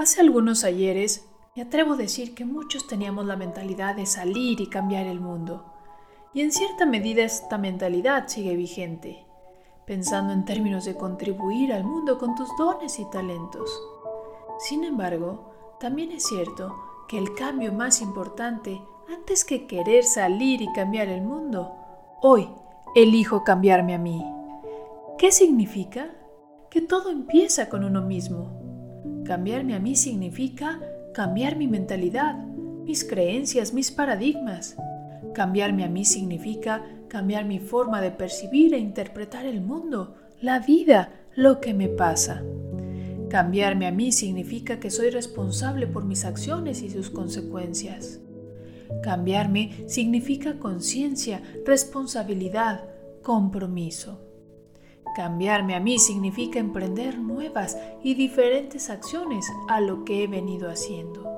Hace algunos ayeres, me atrevo a decir que muchos teníamos la mentalidad de salir y cambiar el mundo. Y en cierta medida esta mentalidad sigue vigente, pensando en términos de contribuir al mundo con tus dones y talentos. Sin embargo, también es cierto que el cambio más importante, antes que querer salir y cambiar el mundo, hoy elijo cambiarme a mí. ¿Qué significa? Que todo empieza con uno mismo Cambiarme a mí significa cambiar mi mentalidad, mis creencias, mis paradigmas. Cambiarme a mí significa cambiar mi forma de percibir e interpretar el mundo, la vida, lo que me pasa. Cambiarme a mí significa que soy responsable por mis acciones y sus consecuencias. Cambiarme significa conciencia, responsabilidad, compromiso. Cambiarme a mí significa emprender nuevas y diferentes acciones a lo que he venido haciendo.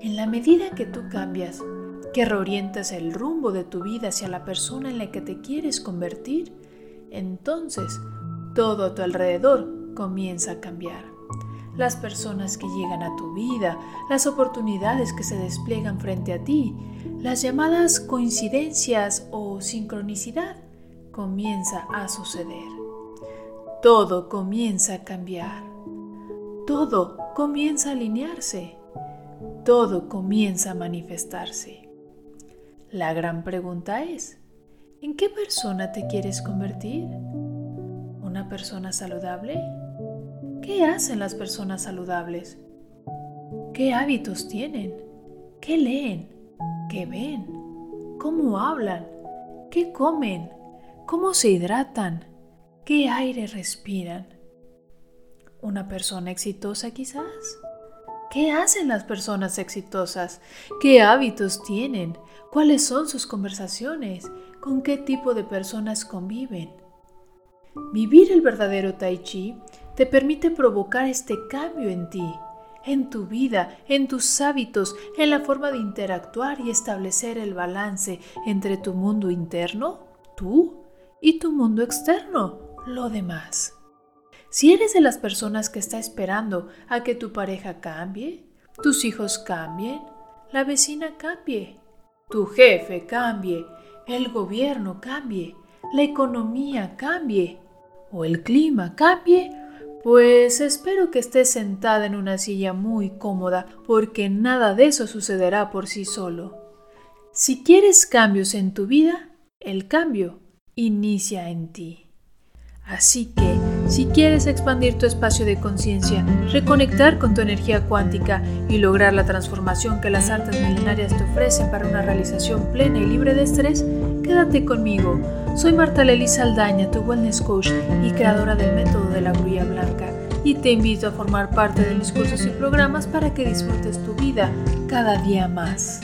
En la medida que tú cambias, que reorientas el rumbo de tu vida hacia la persona en la que te quieres convertir, entonces todo a tu alrededor comienza a cambiar. Las personas que llegan a tu vida, las oportunidades que se despliegan frente a ti, las llamadas coincidencias o sincronicidad comienza a suceder. Todo comienza a cambiar. Todo comienza a alinearse. Todo comienza a manifestarse. La gran pregunta es, ¿en qué persona te quieres convertir? ¿Una persona saludable? ¿Qué hacen las personas saludables? ¿Qué hábitos tienen? ¿Qué leen? ¿Qué ven? ¿Cómo hablan? ¿Qué comen? ¿Cómo se hidratan? ¿Qué aire respiran? ¿Una persona exitosa quizás? ¿Qué hacen las personas exitosas? ¿Qué hábitos tienen? ¿Cuáles son sus conversaciones? ¿Con qué tipo de personas conviven? Vivir el verdadero tai chi te permite provocar este cambio en ti, en tu vida, en tus hábitos, en la forma de interactuar y establecer el balance entre tu mundo interno, tú, y tu mundo externo, lo demás. Si eres de las personas que está esperando a que tu pareja cambie, tus hijos cambien, la vecina cambie, tu jefe cambie, el gobierno cambie, la economía cambie o el clima cambie, pues espero que estés sentada en una silla muy cómoda porque nada de eso sucederá por sí solo. Si quieres cambios en tu vida, el cambio inicia en ti. Así que, si quieres expandir tu espacio de conciencia, reconectar con tu energía cuántica y lograr la transformación que las artes milenarias te ofrecen para una realización plena y libre de estrés, quédate conmigo. Soy Marta Lely Saldaña, tu wellness coach y creadora del método de la grulla blanca, y te invito a formar parte de mis cursos y programas para que disfrutes tu vida cada día más.